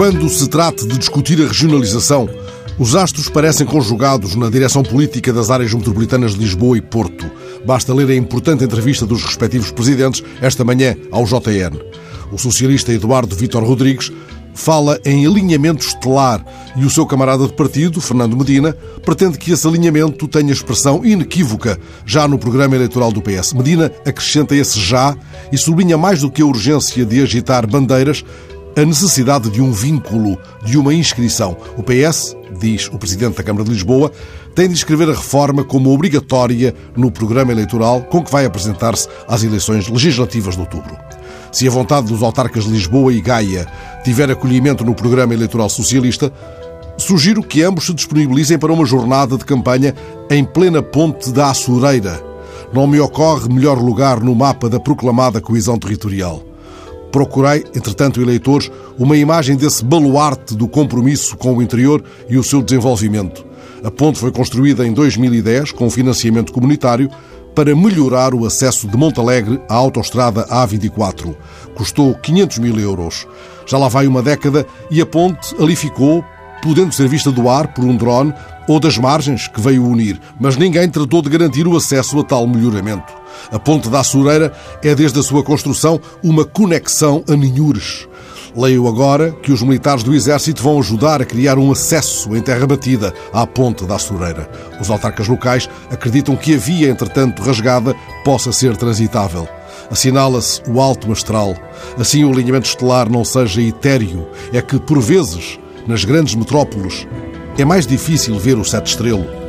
Quando se trata de discutir a regionalização, os astros parecem conjugados na direção política das áreas metropolitanas de Lisboa e Porto. Basta ler a importante entrevista dos respectivos presidentes esta manhã ao JN. O socialista Eduardo Vítor Rodrigues fala em alinhamento estelar e o seu camarada de partido, Fernando Medina, pretende que esse alinhamento tenha expressão inequívoca já no programa eleitoral do PS. Medina acrescenta esse já e sublinha mais do que a urgência de agitar bandeiras a necessidade de um vínculo, de uma inscrição. O PS, diz o Presidente da Câmara de Lisboa, tem de escrever a reforma como obrigatória no programa eleitoral com que vai apresentar-se às eleições legislativas de outubro. Se a vontade dos autarcas de Lisboa e Gaia tiver acolhimento no programa eleitoral socialista, sugiro que ambos se disponibilizem para uma jornada de campanha em plena ponte da Açureira. Não me ocorre melhor lugar no mapa da proclamada coesão territorial. Procurei, entretanto, eleitores, uma imagem desse baluarte do compromisso com o interior e o seu desenvolvimento. A ponte foi construída em 2010 com financiamento comunitário para melhorar o acesso de Montalegre à autoestrada A24. Custou 500 mil euros. Já lá vai uma década e a ponte ali ficou, podendo ser vista do ar por um drone ou das margens que veio unir, mas ninguém tratou de garantir o acesso a tal melhoramento. A Ponte da Açureira é, desde a sua construção, uma conexão a Ninhures. Leio agora que os militares do Exército vão ajudar a criar um acesso em terra batida à Ponte da Açureira. Os autarcas locais acreditam que a via, entretanto rasgada, possa ser transitável. Assinala-se o alto astral. Assim o alinhamento estelar não seja etéreo. É que, por vezes, nas grandes metrópoles, é mais difícil ver o sete estrelo.